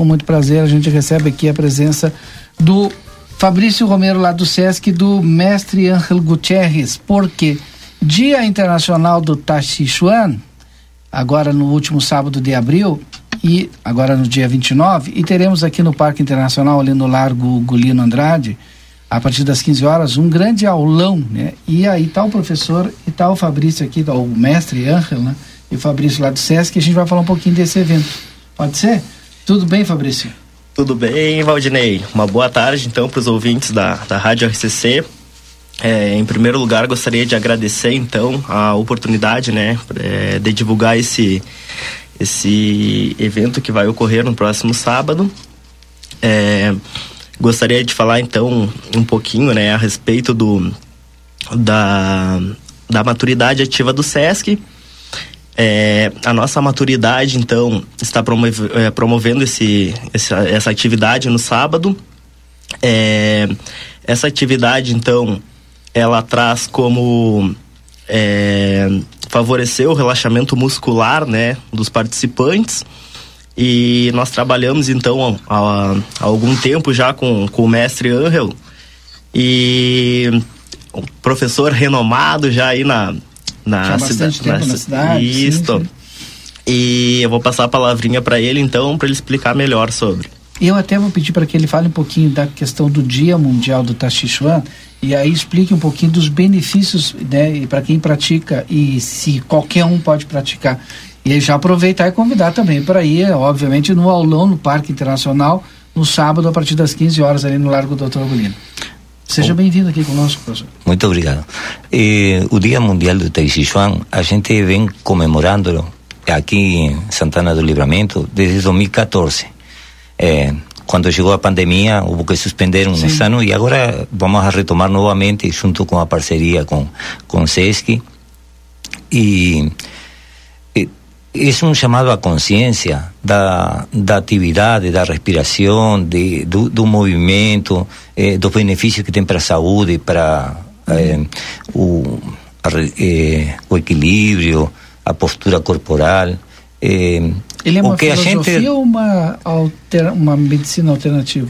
com muito prazer a gente recebe aqui a presença do Fabrício Romero lá do SESC do mestre Ángel Gutierrez, porque Dia Internacional do Tachichuan, agora no último sábado de abril, e agora no dia 29, e teremos aqui no Parque Internacional, ali no Largo Gulino Andrade, a partir das 15 horas, um grande aulão, né? E aí tá o professor e tá o Fabrício aqui, tá o mestre Ângelo, né? E o Fabrício lá do SESC, a gente vai falar um pouquinho desse evento. Pode ser? Tudo bem, Fabrício? Tudo bem, Valdinei. Uma boa tarde, então, para os ouvintes da, da Rádio RCC. É, em primeiro lugar, gostaria de agradecer, então, a oportunidade, né, é, de divulgar esse, esse evento que vai ocorrer no próximo sábado. É, gostaria de falar, então, um pouquinho, né, a respeito do, da, da maturidade ativa do SESC. É, a nossa maturidade, então, está promove, é, promovendo esse, essa, essa atividade no sábado. É, essa atividade, então, ela traz como é, favorecer o relaxamento muscular, né, dos participantes. E nós trabalhamos então há, há algum tempo já com, com o mestre Angel e um professor renomado já aí na na, cida na, na cidade. Isso. Sim, sim. E eu vou passar a palavrinha para ele então para ele explicar melhor sobre. Eu até vou pedir para que ele fale um pouquinho da questão do Dia Mundial do Tachichuan e aí explique um pouquinho dos benefícios, né, para quem pratica e se qualquer um pode praticar. E já aproveitar e convidar também para ir, obviamente, no aulão no Parque Internacional, no sábado, a partir das 15 horas, ali no Largo Doutor Agulino. Seja bem-vindo aqui conosco, professor. Muito obrigado. Eh, o Dia Mundial do Tai Chi Chuan, a gente vem comemorando aqui em Santana do Livramento desde 2014. Eh, quando chegou a pandemia, houve que suspender um Sim. ano e agora vamos a retomar novamente junto com a parceria com com SESC e é um chamado à consciência da, da atividade, da respiração, de, do, do movimento, eh, dos benefícios que tem para a saúde, para eh, o, a, eh, o equilíbrio, a postura corporal. Eh, Ele é uma o que filosofia a gente... ou uma, alter, uma medicina alternativa?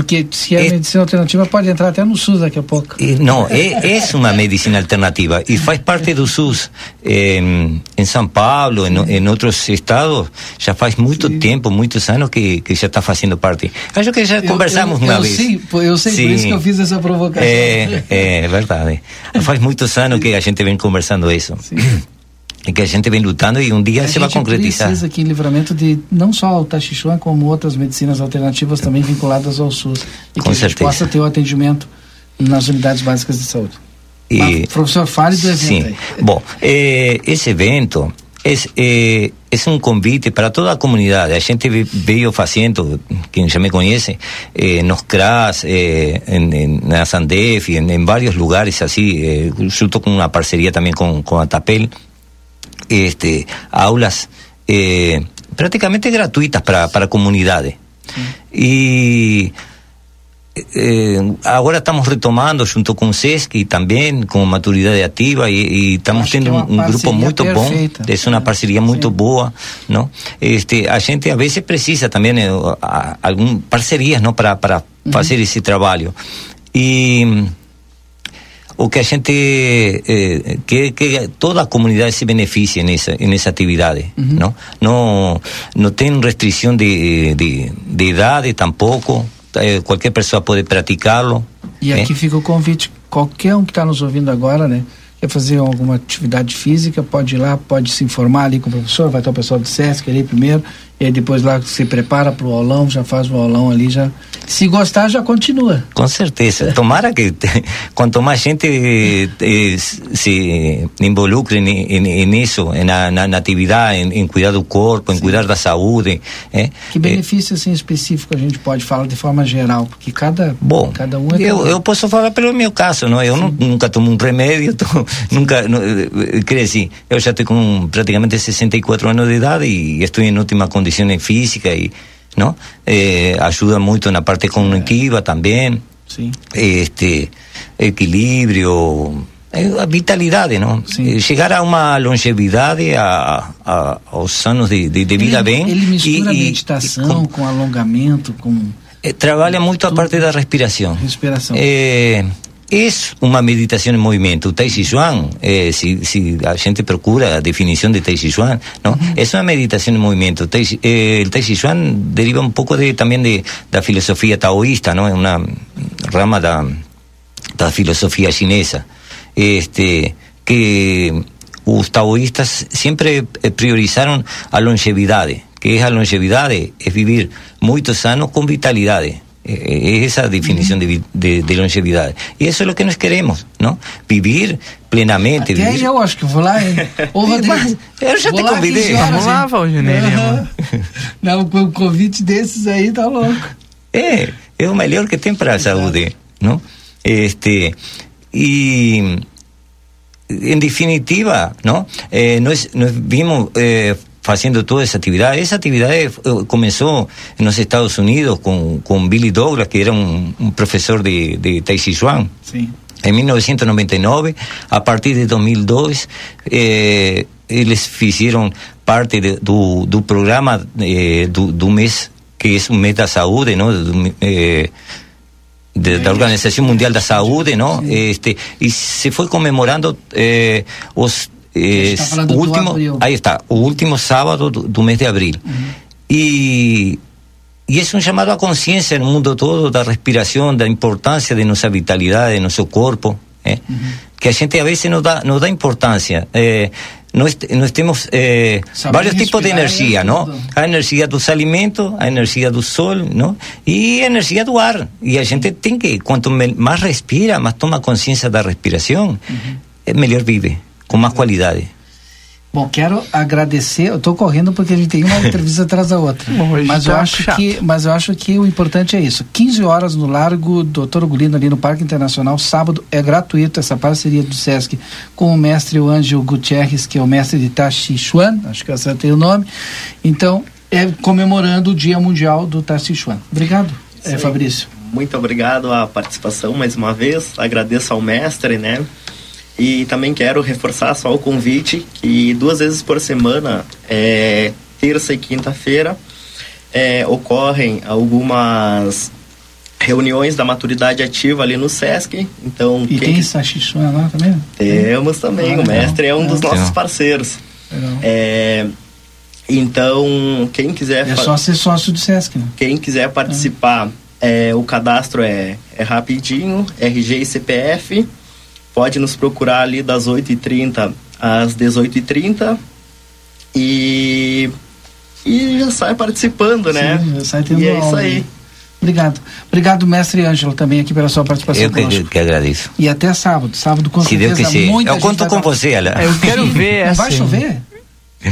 Porque se é, é medicina alternativa pode entrar até no SUS daqui a pouco. Não, é, é uma medicina alternativa e faz parte do SUS. em São Paulo, em, em outros estados, já faz muito Sim. tempo, muitos anos que, que já está fazendo parte. Acho que já eu, conversamos eu, uma eu vez. Sim, eu sei, Sim. por isso que eu fiz essa provocação. É, é verdade. Faz muitos anos que a gente vem conversando isso. Sim. E que a gente vem lutando e um dia a se vai concretizar. precisa aqui em livramento de não só o Tachichuan, como outras medicinas alternativas também vinculadas ao SUS. E Com que certeza. a gente possa ter o atendimento nas unidades básicas de saúde. E, Mas, professor, fale do evento sim. Aí. Bom, eh, esse evento é, é, é um convite para toda a comunidade. A gente veio fazendo, quem já me conhece, eh, nos CRAS, eh, em, em, na Sandef, em, em vários lugares assim, eh, junto com uma parceria também com, com a TAPEL, este, aulas eh, prácticamente gratuitas para, para a comunidade. E eh, agora estamos retomando junto com o SESC também, com maturidade ativa, e, e estamos Acho tendo um, um grupo muito bom. É uma parceria muito Sim. boa, não? Este, a gente a vezes precisa também eh, a- algum parcerias, não, para para fazer esse trabalho. E o que a gente eh, quer que toda a comunidade se beneficie nessa nessa atividade não não não tem restrição de, de, de idade tampouco Eh, qualquer pessoa pode praticá-lo E né? aqui fica o convite, qualquer um que está nos ouvindo agora, né? Quer fazer alguma atividade física, pode ir lá, pode se informar ali com o professor, vai estar o pessoal do SESC ali primeiro, e aí depois lá se prepara para o aulão, já faz o aulão ali, já. Se gostar, já continua. Com certeza. Tomara que quanto mais gente eh, se involucre ni- ni- nisso, na, na, na atividade, em, em cuidar do corpo, em cuidar da saúde. eh, Que benefício assim específico a gente pode falar de forma geral? Porque cada, Bom, cada um é eu, cada eu posso falar pelo meu caso, não? Eu nu- nunca tomo um remédio, tô- nunca, não, eh, dizer, eu já tenho com praticamente 64 anos de idade e estou em ótima condição física e, não? Eh, ajuda muito na parte cognitiva também, Sim. este, equilíbrio, a vitalidade, não? Sim. Chegar a uma longevidade, a, a aos anos de, de, de vida ele, bem. Ele mistura e, meditação e, com, com, alongamento, com... É, trabalha muito a parte da respiração. Respiração. É, es una meditación en movimiento. Tai Chi Chuan, eh, si, si la gente procura la definición de Tai Chi Chuan, ¿no? Es una meditación en movimiento. Tai, eh, el Tai Chi Chuan deriva un poco de, también de la filosofía taoísta, ¿no? Es una rama de la filosofía chinesa. Este, que los taoístas siempre eh, priorizaron a longevidad, que es a longevidad, es vivir muy sano con vitalidad. Eh, esa definición de, de, de, longevidade. E isso é o que nós queremos, não? Viver plenamente. Até viver... eu acho que vou lá, hein? Ô, Rodrigo, eu já te convidei. Vamos lá, Valdir Não, com um convite desses aí tá louco. É, é o melhor que tem para a saúde, não? Este, e em definitiva, não? Eh, nós, nós vimos eh, haciendo toda esa actividad. Esa actividad eh, comenzó en los Estados Unidos con, con Billy Douglas, que era un, un profesor de, de Tai Chi Chuan. Sí. En 1999, a partir de 2002, eh, eles hicieron parte de, do, do programa eh, do, do mes, que es un mes da saúde, ¿no? Eh, de, da Organização Mundial da Saúde, não? Este, e se foi comemorando eh, os eh, último, ahí está, o último sábado do, do mês de abril. Uhum. E, e é um chamado à consciência no mundo todo da respiração, da importância de nossa vitalidade, de nosso corpo, eh? uhum. que a gente a vezes não dá, não dá importância. Eh, nós, nós temos eh, vários tipos de energia, não? A energia dos alimentos, a energia do sol, não? E a energia do ar. E a gente tem que, quanto mais respira, mais toma consciência da respiração, uhum. melhor vive com mais qualidade. Bom, quero agradecer. Eu estou correndo porque a gente tem uma entrevista atrás da outra. mas eu tá acho chato. que, mas eu acho que o importante é isso. 15 horas no Largo Doutor Gulino ali no Parque Internacional, sábado é gratuito essa parceria do SESC com o mestre Ângelo Gutierrez, que é o mestre de Tachi Chuan, acho que eu acertei o nome. Então, é comemorando o Dia Mundial do Tachi Chuan. Obrigado, é, Fabrício. Muito obrigado a participação mais uma vez. Agradeço ao mestre, né? E também quero reforçar só o convite que duas vezes por semana, é, terça e quinta-feira, é, ocorrem algumas reuniões da maturidade ativa ali no SESC. Então, e tem Sachichuna lá também? Temos também, ah, o mestre é um dos nossos parceiros. É, então, quem quiser... É só ser sócio do SESC, né? Quem quiser participar, é, o cadastro é, é rapidinho, RG e CPF pode nos procurar ali das 8h30 às 18h30 e, e já sai participando, né? Sim, já sai tendo e é isso aí. Obrigado. Obrigado, mestre Ângelo, também aqui pela sua participação Eu que, que, agradeço. E até sábado. Sábado, com Se certeza, Deus quiser. Eu conto com você, Ela. Eu quero ver Não vai chover?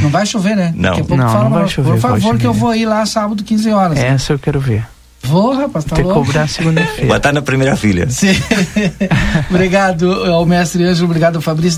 Não vai chover, né? Não. Daqui a pouco não, fala, não vai chover, por favor, que eu vou ir lá sábado, 15 horas. Essa eu quero ver. Vou, rapaz, tá Tem que louco. cobrar segunda-feira. Vai estar na primeira filha. Sim. obrigado ao mestre Ângelo, obrigado ao Fabrício.